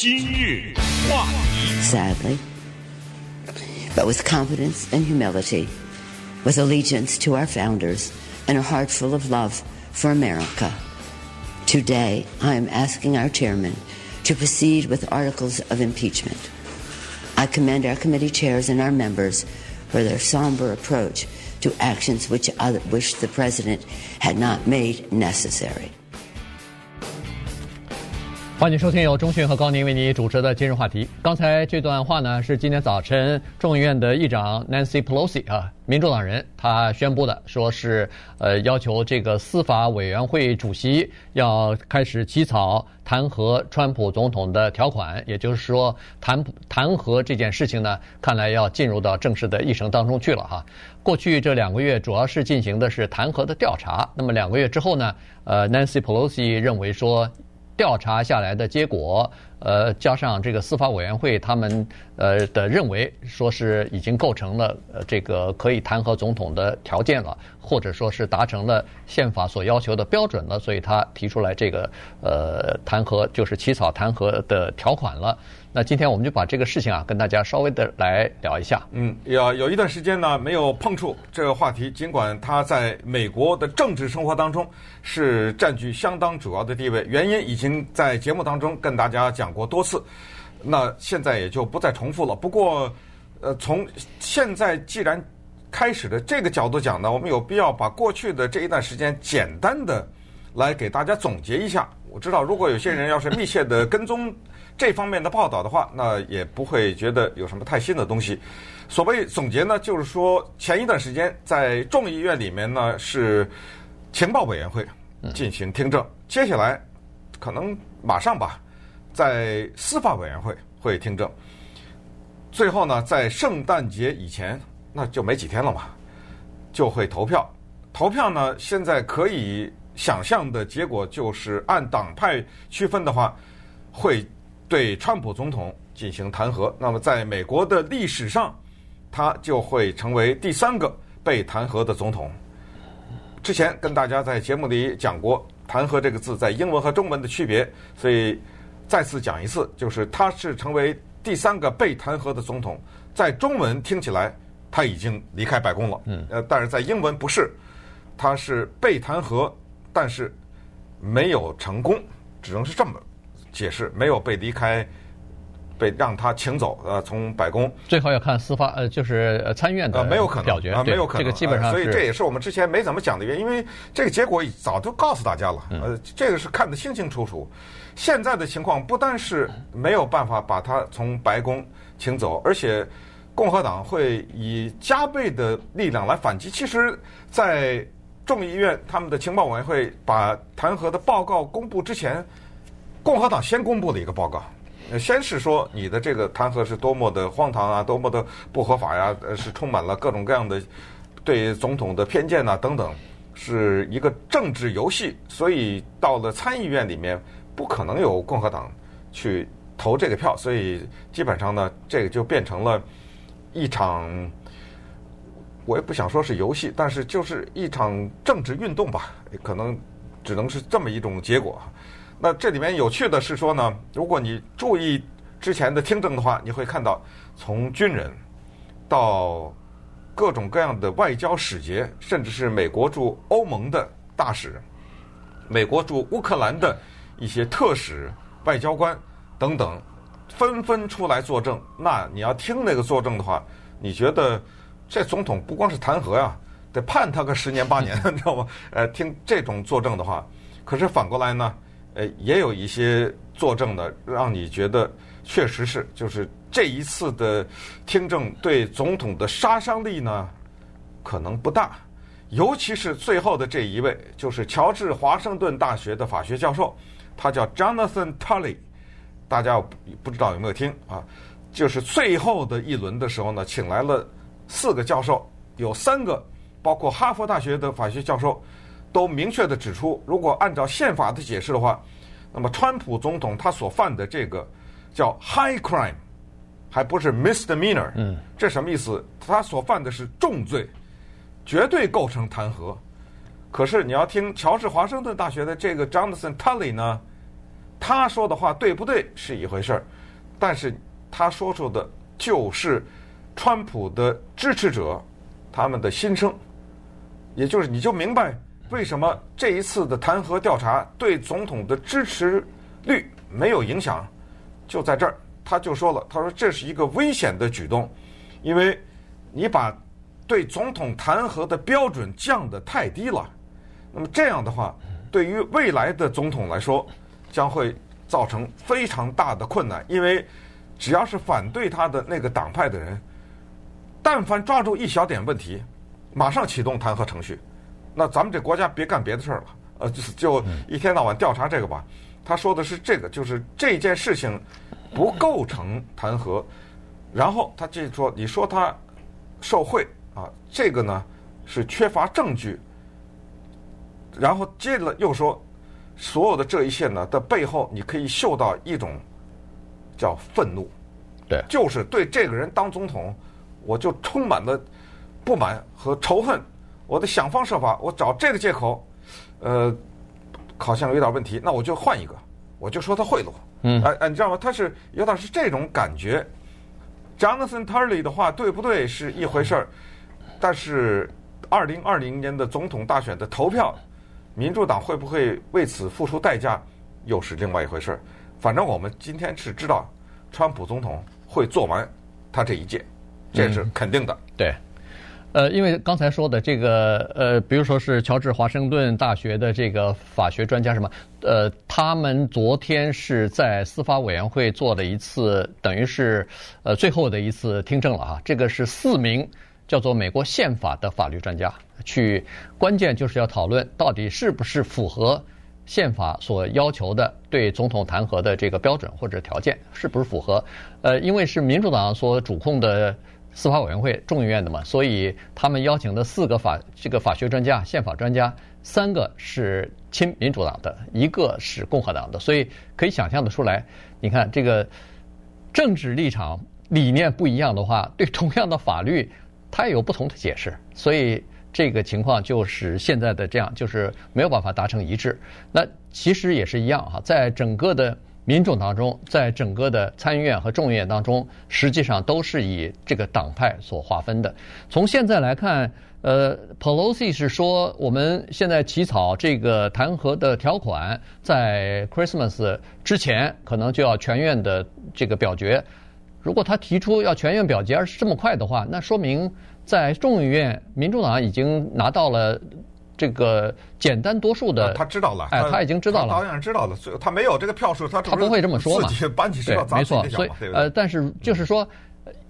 今日话题。Sadly, but with confidence and humility, with allegiance to our founders and a heart full of love for America, today I am asking our chairman to proceed with articles of impeachment. I commend our committee chairs and our members for their somber approach to actions which I wish the president had not made necessary. 欢迎收听由中讯和高宁为你主持的今日话题。刚才这段话呢，是今天早晨众议院的议长 Nancy Pelosi 啊，民主党人他宣布的，说是呃要求这个司法委员会主席要开始起草弹劾川普总统的条款，也就是说弹弹劾这件事情呢，看来要进入到正式的议程当中去了哈。过去这两个月主要是进行的是弹劾的调查，那么两个月之后呢，呃，Nancy Pelosi 认为说。调查下来的结果，呃，加上这个司法委员会他们呃的认为，说是已经构成了呃这个可以弹劾总统的条件了，或者说是达成了宪法所要求的标准了，所以他提出来这个呃弹劾就是起草弹劾的条款了。那今天我们就把这个事情啊，跟大家稍微的来聊一下。嗯，有有一段时间呢没有碰触这个话题，尽管它在美国的政治生活当中是占据相当主要的地位，原因已经在节目当中跟大家讲过多次，那现在也就不再重复了。不过，呃，从现在既然开始的这个角度讲呢，我们有必要把过去的这一段时间简单的来给大家总结一下。我知道，如果有些人要是密切的跟踪。这方面的报道的话，那也不会觉得有什么太新的东西。所谓总结呢，就是说前一段时间在众议院里面呢是情报委员会进行听证，接下来可能马上吧，在司法委员会会听证，最后呢在圣诞节以前，那就没几天了嘛，就会投票。投票呢，现在可以想象的结果就是按党派区分的话，会。对川普总统进行弹劾，那么在美国的历史上，他就会成为第三个被弹劾的总统。之前跟大家在节目里讲过“弹劾”这个字在英文和中文的区别，所以再次讲一次，就是他是成为第三个被弹劾的总统。在中文听起来他已经离开白宫了，嗯，呃，但是在英文不是，他是被弹劾，但是没有成功，只能是这么。解释没有被离开，被让他请走。呃，从白宫最后要看司法，呃，就是参院的没有可能表决啊，没有可能。这个基本上，所以这也是我们之前没怎么讲的原因，因为这个结果早就告诉大家了。呃，这个是看得清清楚楚。现在的情况不单是没有办法把他从白宫请走，而且共和党会以加倍的力量来反击。其实，在众议院他们的情报委员会把弹劾的报告公布之前。共和党先公布了一个报告，先是说你的这个弹劾是多么的荒唐啊，多么的不合法呀，呃，是充满了各种各样的对总统的偏见呐，等等，是一个政治游戏。所以到了参议院里面，不可能有共和党去投这个票，所以基本上呢，这个就变成了一场，我也不想说是游戏，但是就是一场政治运动吧，可能只能是这么一种结果。那这里面有趣的是说呢，如果你注意之前的听证的话，你会看到从军人到各种各样的外交使节，甚至是美国驻欧盟的大使、美国驻乌克兰的一些特使、外交官等等，纷纷出来作证。那你要听那个作证的话，你觉得这总统不光是弹劾呀，得判他个十年八年，你知道吗？呃，听这种作证的话，可是反过来呢？呃，也有一些作证的，让你觉得确实是，就是这一次的听证对总统的杀伤力呢，可能不大，尤其是最后的这一位，就是乔治华盛顿大学的法学教授，他叫 Jonathan Tully，大家不知道有没有听啊？就是最后的一轮的时候呢，请来了四个教授，有三个包括哈佛大学的法学教授。都明确的指出，如果按照宪法的解释的话，那么川普总统他所犯的这个叫 high crime，还不是 misdemeanor。嗯，这什么意思？他所犯的是重罪，绝对构成弹劾。可是你要听乔治华盛顿大学的这个 Jonathan Tully 呢，他说的话对不对是一回事儿，但是他说出的就是川普的支持者他们的心声，也就是你就明白为什么这一次的弹劾调查对总统的支持率没有影响，就在这儿，他就说了，他说这是一个危险的举动，因为你把对总统弹劾的标准降得太低了，那么这样的话，对于未来的总统来说，将会造成非常大的困难，因为只要是反对他的那个党派的人，但凡抓住一小点问题，马上启动弹劾程序，那咱们这国家别干别的事儿了，呃，就就一天到晚调查这个吧。他说的是这个，就是这件事情不构成弹劾，然后他就说，你说他受贿。啊，这个呢是缺乏证据，然后接着又说，所有的这一切呢的背后，你可以嗅到一种叫愤怒，对，就是对这个人当总统，我就充满了不满和仇恨，我得想方设法，我找这个借口，呃，好像有点问题，那我就换一个，我就说他贿赂，嗯，哎哎，你知道吗？他是有点是这种感觉，Jonathan Turley 的话对不对是一回事儿。但是，二零二零年的总统大选的投票，民主党会不会为此付出代价，又是另外一回事儿。反正我们今天是知道，川普总统会做完他这一届，这是肯定的。嗯、对，呃，因为刚才说的这个，呃，比如说是乔治华盛顿大学的这个法学专家什么，呃，他们昨天是在司法委员会做了一次，等于是呃最后的一次听证了啊。这个是四名。叫做美国宪法的法律专家去，关键就是要讨论到底是不是符合宪法所要求的对总统弹劾的这个标准或者条件，是不是符合？呃，因为是民主党所主控的司法委员会众议院的嘛，所以他们邀请的四个法这个法学专家、宪法专家，三个是亲民主党的，一个是共和党的，所以可以想象得出来，你看这个政治立场理念不一样的话，对同样的法律。它也有不同的解释，所以这个情况就是现在的这样，就是没有办法达成一致。那其实也是一样哈，在整个的民众当中，在整个的参议院和众议院当中，实际上都是以这个党派所划分的。从现在来看，呃，Pelosi 是说我们现在起草这个弹劾的条款，在 Christmas 之前可能就要全院的这个表决。如果他提出要全院表决而是这么快的话，那说明在众议院民主党已经拿到了这个简单多数的。他知道了，哎，他已经知道了，导演知道了。所以他没有这个票数，他他不会这么说嘛？对，没错。所以呃，但是就是说。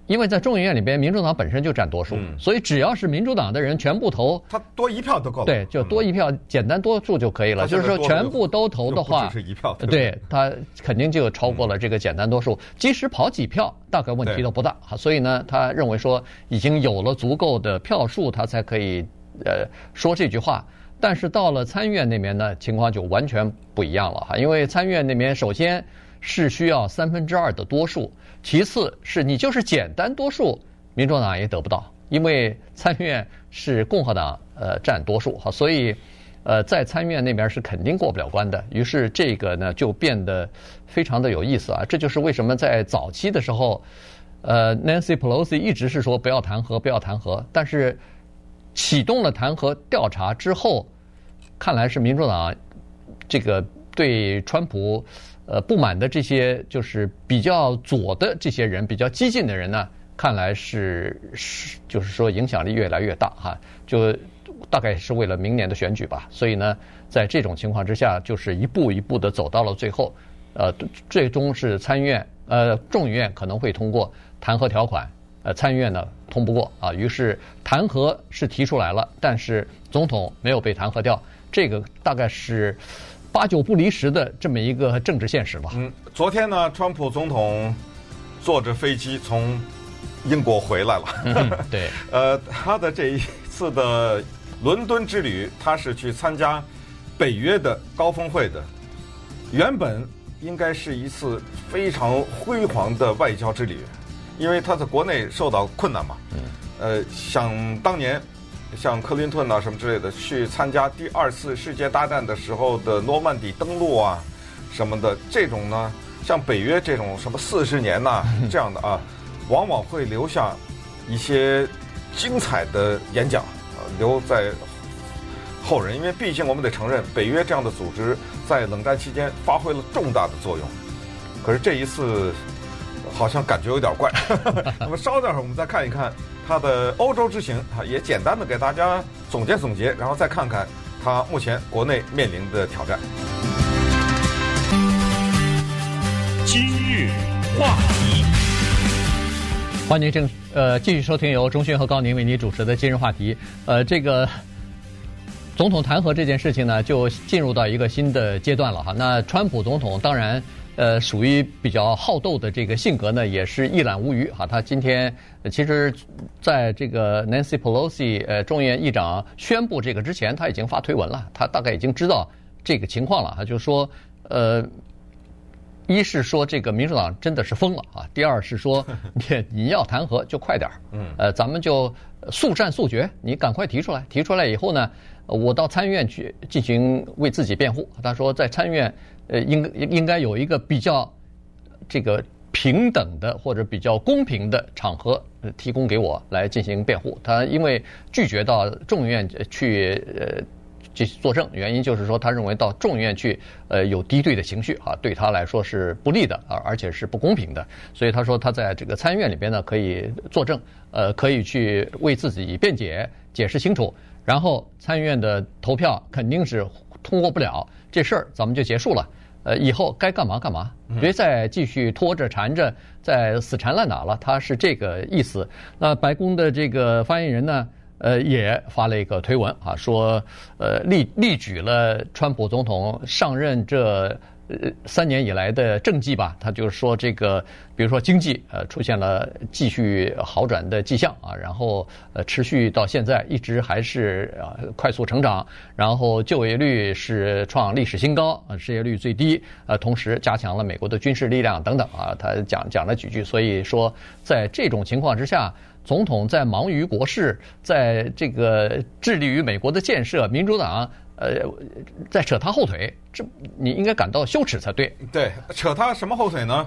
因为在众议院里边，民主党本身就占多数，嗯、所以只要是民主党的人全部投，他多一票都够了。对，就多一票，嗯、简单多数就可以了。就是说，全部都投的话，是一票对，对他肯定就超过了这个简单多数。嗯、即使跑几票，大概问题都不大。所以呢，他认为说已经有了足够的票数，他才可以呃说这句话。但是到了参议院那边呢，情况就完全不一样了哈，因为参议院那边首先是需要三分之二的多数。其次是你就是简单多数，民主党也得不到，因为参议院是共和党呃占多数哈，所以呃在参议院那边是肯定过不了关的。于是这个呢就变得非常的有意思啊，这就是为什么在早期的时候，呃 Nancy Pelosi 一直是说不要弹劾，不要弹劾，但是启动了弹劾调查之后，看来是民主党这个对川普。呃，不满的这些就是比较左的这些人，比较激进的人呢，看来是是就是说影响力越来越大哈，就大概是为了明年的选举吧。所以呢，在这种情况之下，就是一步一步的走到了最后，呃，最终是参议院呃众议院可能会通过弹劾条款，呃参议院呢通不过啊，于是弹劾是提出来了，但是总统没有被弹劾掉，这个大概是。八九不离十的这么一个政治现实吧。嗯，昨天呢，川普总统坐着飞机从英国回来了。嗯、对，呃，他的这一次的伦敦之旅，他是去参加北约的高峰会的。原本应该是一次非常辉煌的外交之旅，因为他在国内受到困难嘛。嗯。呃，想当年。像克林顿啊什么之类的，去参加第二次世界大战的时候的诺曼底登陆啊，什么的这种呢，像北约这种什么四十年呐、啊、这样的啊，往往会留下一些精彩的演讲，啊，留在后人。因为毕竟我们得承认，北约这样的组织在冷战期间发挥了重大的作用。可是这一次好像感觉有点怪。那么稍等会儿我们再看一看他的欧洲之行啊，也简单的给大家总结总结，然后再看看他目前国内面临的挑战。今日话题，欢迎正呃继续收听由钟迅和高宁为您主持的今日话题。呃，这个总统弹劾这件事情呢，就进入到一个新的阶段了哈。那川普总统当然。呃，属于比较好斗的这个性格呢，也是一览无余哈。他今天其实，在这个 Nancy Pelosi 呃众议院议长宣布这个之前，他已经发推文了。他大概已经知道这个情况了哈，就是说，呃，一是说这个民主党真的是疯了啊，第二是说你 你要弹劾就快点儿，嗯，呃，咱们就速战速决，你赶快提出来，提出来以后呢，我到参议院去进行为自己辩护。他说在参议院。呃，应应该有一个比较这个平等的或者比较公平的场合，提供给我来进行辩护。他因为拒绝到众议院去呃去作证，原因就是说他认为到众议院去呃有敌对的情绪啊，对他来说是不利的啊，而且是不公平的。所以他说他在这个参议院里边呢可以作证，呃，可以去为自己辩解，解释清楚。然后参议院的投票肯定是通过不了，这事儿咱们就结束了。呃，以后该干嘛干嘛，别再继续拖着缠着，再死缠烂打了。他是这个意思。那白宫的这个发言人呢，呃，也发了一个推文啊，说，呃，例例举了川普总统上任这。呃，三年以来的政绩吧，他就是说这个，比如说经济呃出现了继续好转的迹象啊，然后呃持续到现在一直还是啊快速成长，然后就业率是创历史新高，啊失业率最低，呃同时加强了美国的军事力量等等啊，他讲讲了几句，所以说在这种情况之下，总统在忙于国事，在这个致力于美国的建设，民主党。呃，在扯他后腿，这你应该感到羞耻才对。对，扯他什么后腿呢？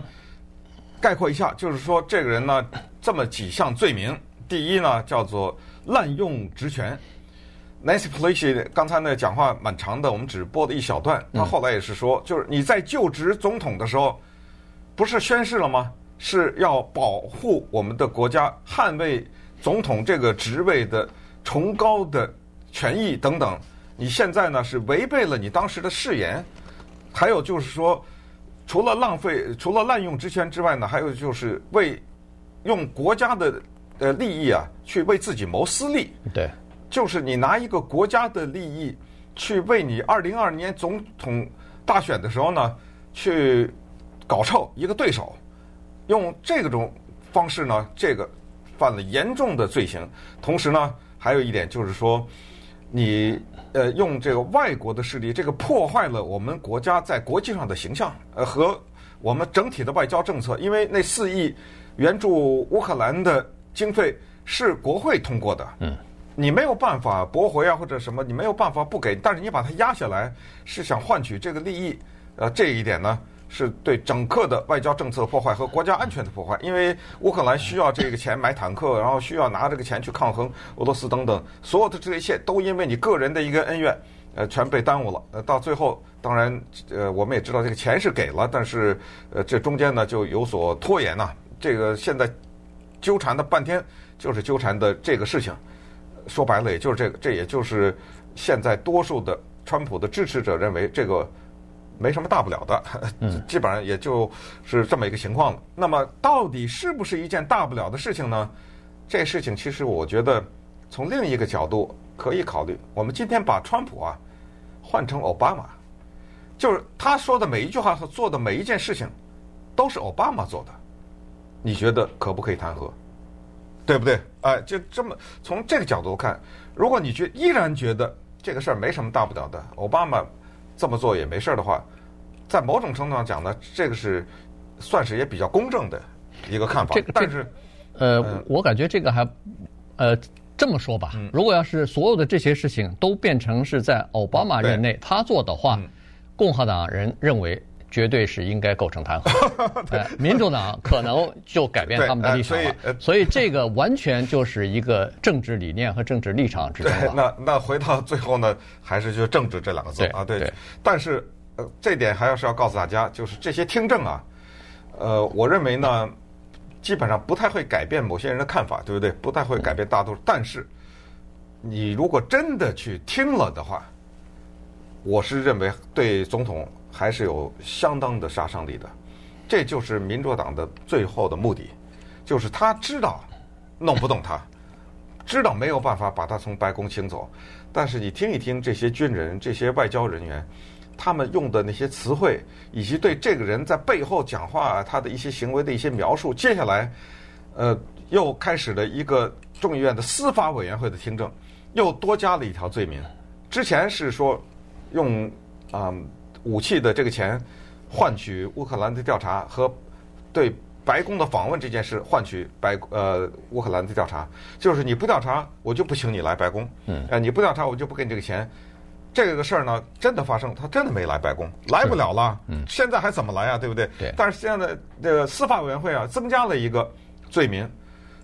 概括一下，就是说这个人呢，这么几项罪名。第一呢，叫做滥用职权。Nancy Pelosi 刚才那讲话蛮长的，我们只播了一小段。他后来也是说，就是你在就职总统的时候，不是宣誓了吗？是要保护我们的国家，捍卫总统这个职位的崇高的权益等等。你现在呢是违背了你当时的誓言，还有就是说，除了浪费、除了滥用职权之外呢，还有就是为用国家的呃利益啊去为自己谋私利。对，就是你拿一个国家的利益去为你二零二二年总统大选的时候呢去搞臭一个对手，用这种方式呢，这个犯了严重的罪行。同时呢，还有一点就是说，你。呃，用这个外国的势力，这个破坏了我们国家在国际上的形象，呃，和我们整体的外交政策。因为那四亿援助乌克兰的经费是国会通过的，嗯，你没有办法驳回啊，或者什么，你没有办法不给，但是你把它压下来，是想换取这个利益，呃，这一点呢。是对整个的外交政策破坏和国家安全的破坏，因为乌克兰需要这个钱买坦克，然后需要拿这个钱去抗衡俄罗斯等等，所有的这一切都因为你个人的一个恩怨，呃，全被耽误了。呃，到最后，当然，呃，我们也知道这个钱是给了，但是，呃，这中间呢就有所拖延呐。这个现在纠缠的半天，就是纠缠的这个事情。说白了，也就是这个，这也就是现在多数的川普的支持者认为这个。没什么大不了的，基本上也就是这么一个情况了。那么，到底是不是一件大不了的事情呢？这事情其实我觉得从另一个角度可以考虑。我们今天把川普啊换成奥巴马，就是他说的每一句话和做的每一件事情都是奥巴马做的，你觉得可不可以弹劾？对不对？哎，就这么从这个角度看，如果你觉依然觉得这个事儿没什么大不了的，奥巴马。这么做也没事的话，在某种程度上讲呢，这个是算是也比较公正的一个看法。这个，但是，呃，我感觉这个还，呃，这么说吧，如果要是所有的这些事情都变成是在奥巴马任内他做的话，共和党人认为绝对是应该构成弹劾。对，民主党可能就改变他们的立场了。所以，所以这个完全就是一个政治理念和政治立场之间。那那回到最后呢，还是就政治这两个字啊。对。但是呃，这点还要是要告诉大家，就是这些听证啊，呃，我认为呢，基本上不太会改变某些人的看法，对不对？不太会改变大多数。但是。你如果真的去听了的话，我是认为对总统还是有相当的杀伤力的。这就是民主党的最后的目的，就是他知道弄不动他，知道没有办法把他从白宫请走。但是你听一听这些军人、这些外交人员，他们用的那些词汇，以及对这个人在背后讲话他的一些行为的一些描述，接下来，呃，又开始了一个众议院的司法委员会的听证。又多加了一条罪名，之前是说用啊、呃、武器的这个钱换取乌克兰的调查和对白宫的访问这件事换取白呃乌克兰的调查，就是你不调查我就不请你来白宫，嗯，呃你不调查我就不给你这个钱，这个事儿呢真的发生，他真的没来白宫，来不了了，嗯，现在还怎么来啊？对不对？对。但是现在的这个司法委员会啊增加了一个罪名，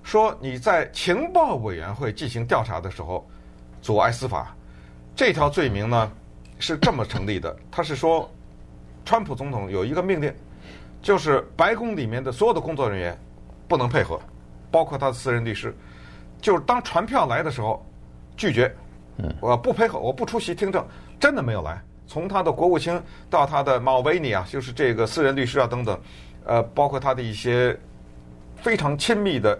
说你在情报委员会进行调查的时候。阻碍司法，这条罪名呢是这么成立的。他是说，川普总统有一个命令，就是白宫里面的所有的工作人员不能配合，包括他的私人律师，就是当传票来的时候拒绝，我不配合，我不出席听证，真的没有来。从他的国务卿到他的马维尼啊，就是这个私人律师啊等等，呃，包括他的一些非常亲密的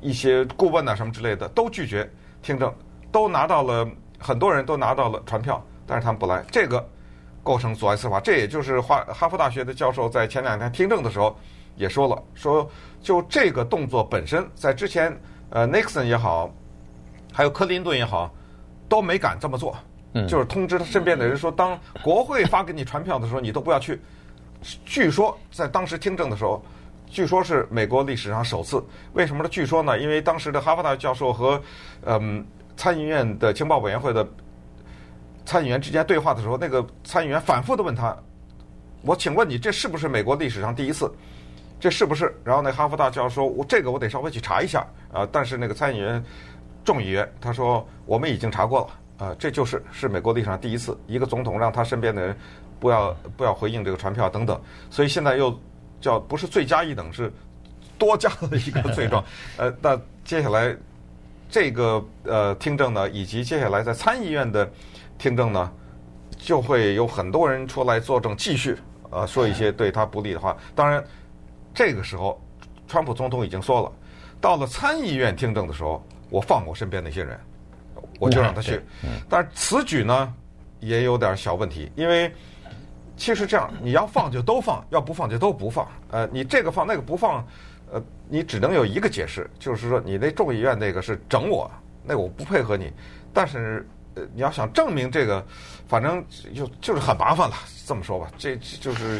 一些顾问啊什么之类的，都拒绝听证。都拿到了，很多人都拿到了传票，但是他们不来，这个构成阻碍司法。这也就是哈哈佛大学的教授在前两天听证的时候也说了，说就这个动作本身，在之前呃，Nixon 也好，还有克林顿也好，都没敢这么做，就是通知他身边的人说，当国会发给你传票的时候，你都不要去。据说在当时听证的时候，据说是美国历史上首次。为什么呢？据说呢，因为当时的哈佛大学教授和嗯。参议院的情报委员会的参议员之间对话的时候，那个参议员反复的问他：“我请问你，这是不是美国历史上第一次？这是不是？”然后那哈佛大教授说：“我这个我得稍微去查一下。”啊，但是那个参议员众议员他说：“我们已经查过了，啊，这就是是美国历史上第一次，一个总统让他身边的人不要不要回应这个传票等等。”所以现在又叫不是罪加一等，是多加了一个罪状。呃，那接下来。这个呃听证呢，以及接下来在参议院的听证呢，就会有很多人出来作证，继续呃说一些对他不利的话。当然，这个时候，川普总统已经说了，到了参议院听证的时候，我放过身边那些人，我就让他去。但是此举呢，也有点小问题，因为其实这样，你要放就都放，要不放就都不放。呃，你这个放那个不放。呃，你只能有一个解释，就是说你那众议院那个是整我，那个我不配合你。但是，呃，你要想证明这个，反正就就是很麻烦了。这么说吧，这就是。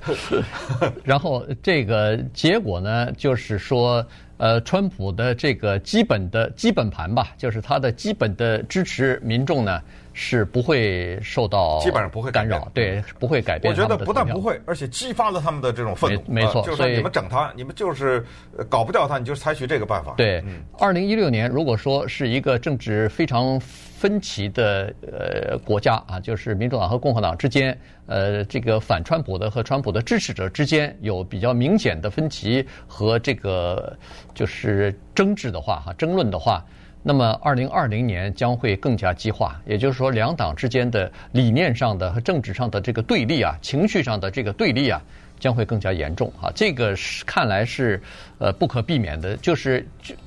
然后这个结果呢，就是说，呃，川普的这个基本的基本盘吧，就是他的基本的支持民众呢。是不会受到基本上不会干扰，对，不会改变。我觉得不但不会，而且激发了他们的这种愤怒。没错，就是说你们整他，你们就是搞不掉他，你就采取这个办法。对，二零一六年如果说是一个政治非常分歧的呃国家啊，就是民主党和共和党之间，呃，这个反川普的和川普的支持者之间有比较明显的分歧和这个就是争执的话哈，争论的话。那么，二零二零年将会更加激化，也就是说，两党之间的理念上的和政治上的这个对立啊，情绪上的这个对立啊，将会更加严重啊。这个是看来是呃不可避免的，就是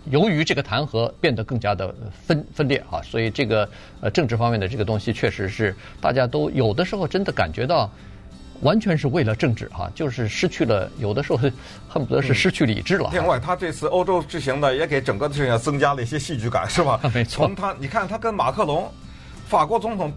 由于这个弹劾变得更加的分分裂啊，所以这个呃政治方面的这个东西确实是大家都有的时候真的感觉到。完全是为了政治哈，就是失去了，有的时候 恨不得是失去理智了。另外，他这次欧洲之行呢，也给整个的事情增加了一些戏剧感，是吧？没错。从他，你看他跟马克龙，法国总统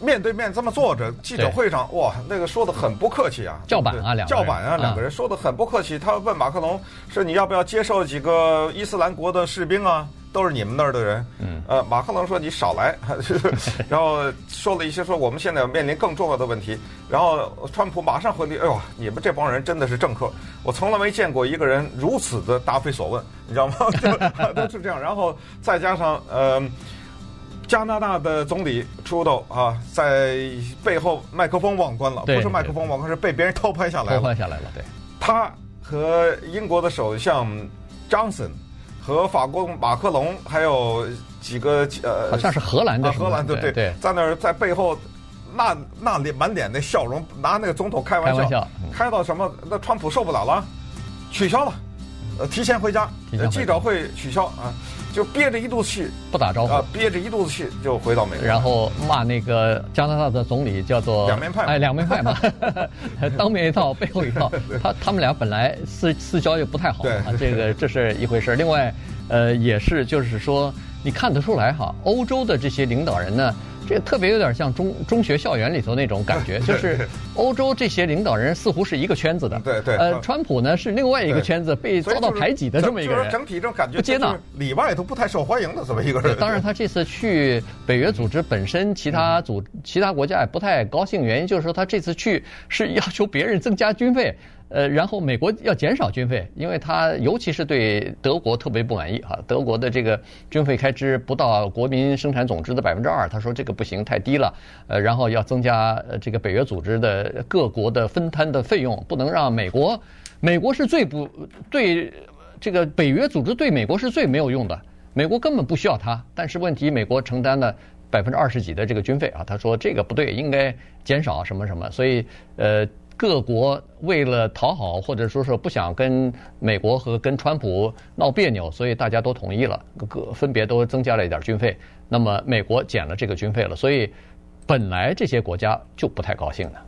面对面这么坐着，记者会上，哇，那个说的很不客气啊，叫板啊，两叫板啊，两个人说的很不客气。他问马克龙说：“你要不要接受几个伊斯兰国的士兵啊？都是你们那儿的人。嗯，呃，马克龙说你少来，然后说了一些说我们现在要面临更重要的问题。然后川普马上回击，哎呦，你们这帮人真的是政客，我从来没见过一个人如此的答非所问，你知道吗？都是这样。然后再加上呃。加拿大的总理 trudeau 啊，在背后麦克风忘关了，不是麦克风忘关，是被别人偷拍下来了。偷拍下来了，对。他和英国的首相 Johnson 和法国马克龙，还有几个呃，好像是荷兰的，荷兰的对对，在那儿在背后那那脸满脸的笑容，拿那个总统开玩笑，开玩笑，嗯、开到什么？那川普受不了了，取消了，呃，提前回家，回家记者会取消啊。就憋着一肚子气，不打招呼，啊、憋着一肚子气就回到美国，然后骂那个加拿大的总理叫做两面派，哎，两面派嘛，当面一套，背后一套。他他们俩本来私私交也不太好啊，这个 这是一回事。另外，呃，也是就是说，你看得出来哈，欧洲的这些领导人呢。这特别有点像中中学校园里头那种感觉，就是欧洲这些领导人似乎是一个圈子的，对对。呃，川普呢是另外一个圈子，被遭到排挤的这么一个人。整体这种感觉不接纳，里外都不太受欢迎的这么一个人。当然，他这次去北约组织本身，其他组其他国家也不太高兴，原因就是说他这次去是要求别人增加军费。呃，然后美国要减少军费，因为他尤其是对德国特别不满意哈。德国的这个军费开支不到国民生产总值的百分之二，他说这个不行，太低了。呃，然后要增加这个北约组织的各国的分摊的费用，不能让美国，美国是最不对这个北约组织对美国是最没有用的，美国根本不需要它。但是问题，美国承担了百分之二十几的这个军费啊，他说这个不对，应该减少什么什么，所以呃。各国为了讨好，或者说是不想跟美国和跟川普闹别扭，所以大家都同意了，各分别都增加了一点军费。那么美国减了这个军费了，所以本来这些国家就不太高兴的。